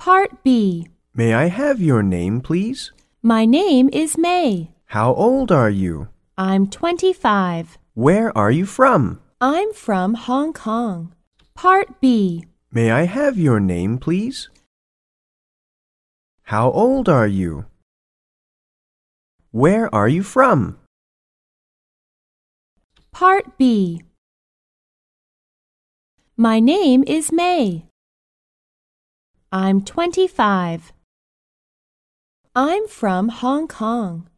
Part B. May I have your name, please? My name is May. How old are you? I'm 25. Where are you from? I'm from Hong Kong. Part B. May I have your name, please? How old are you? Where are you from? Part B. My name is May. I'm 25. I'm from Hong Kong.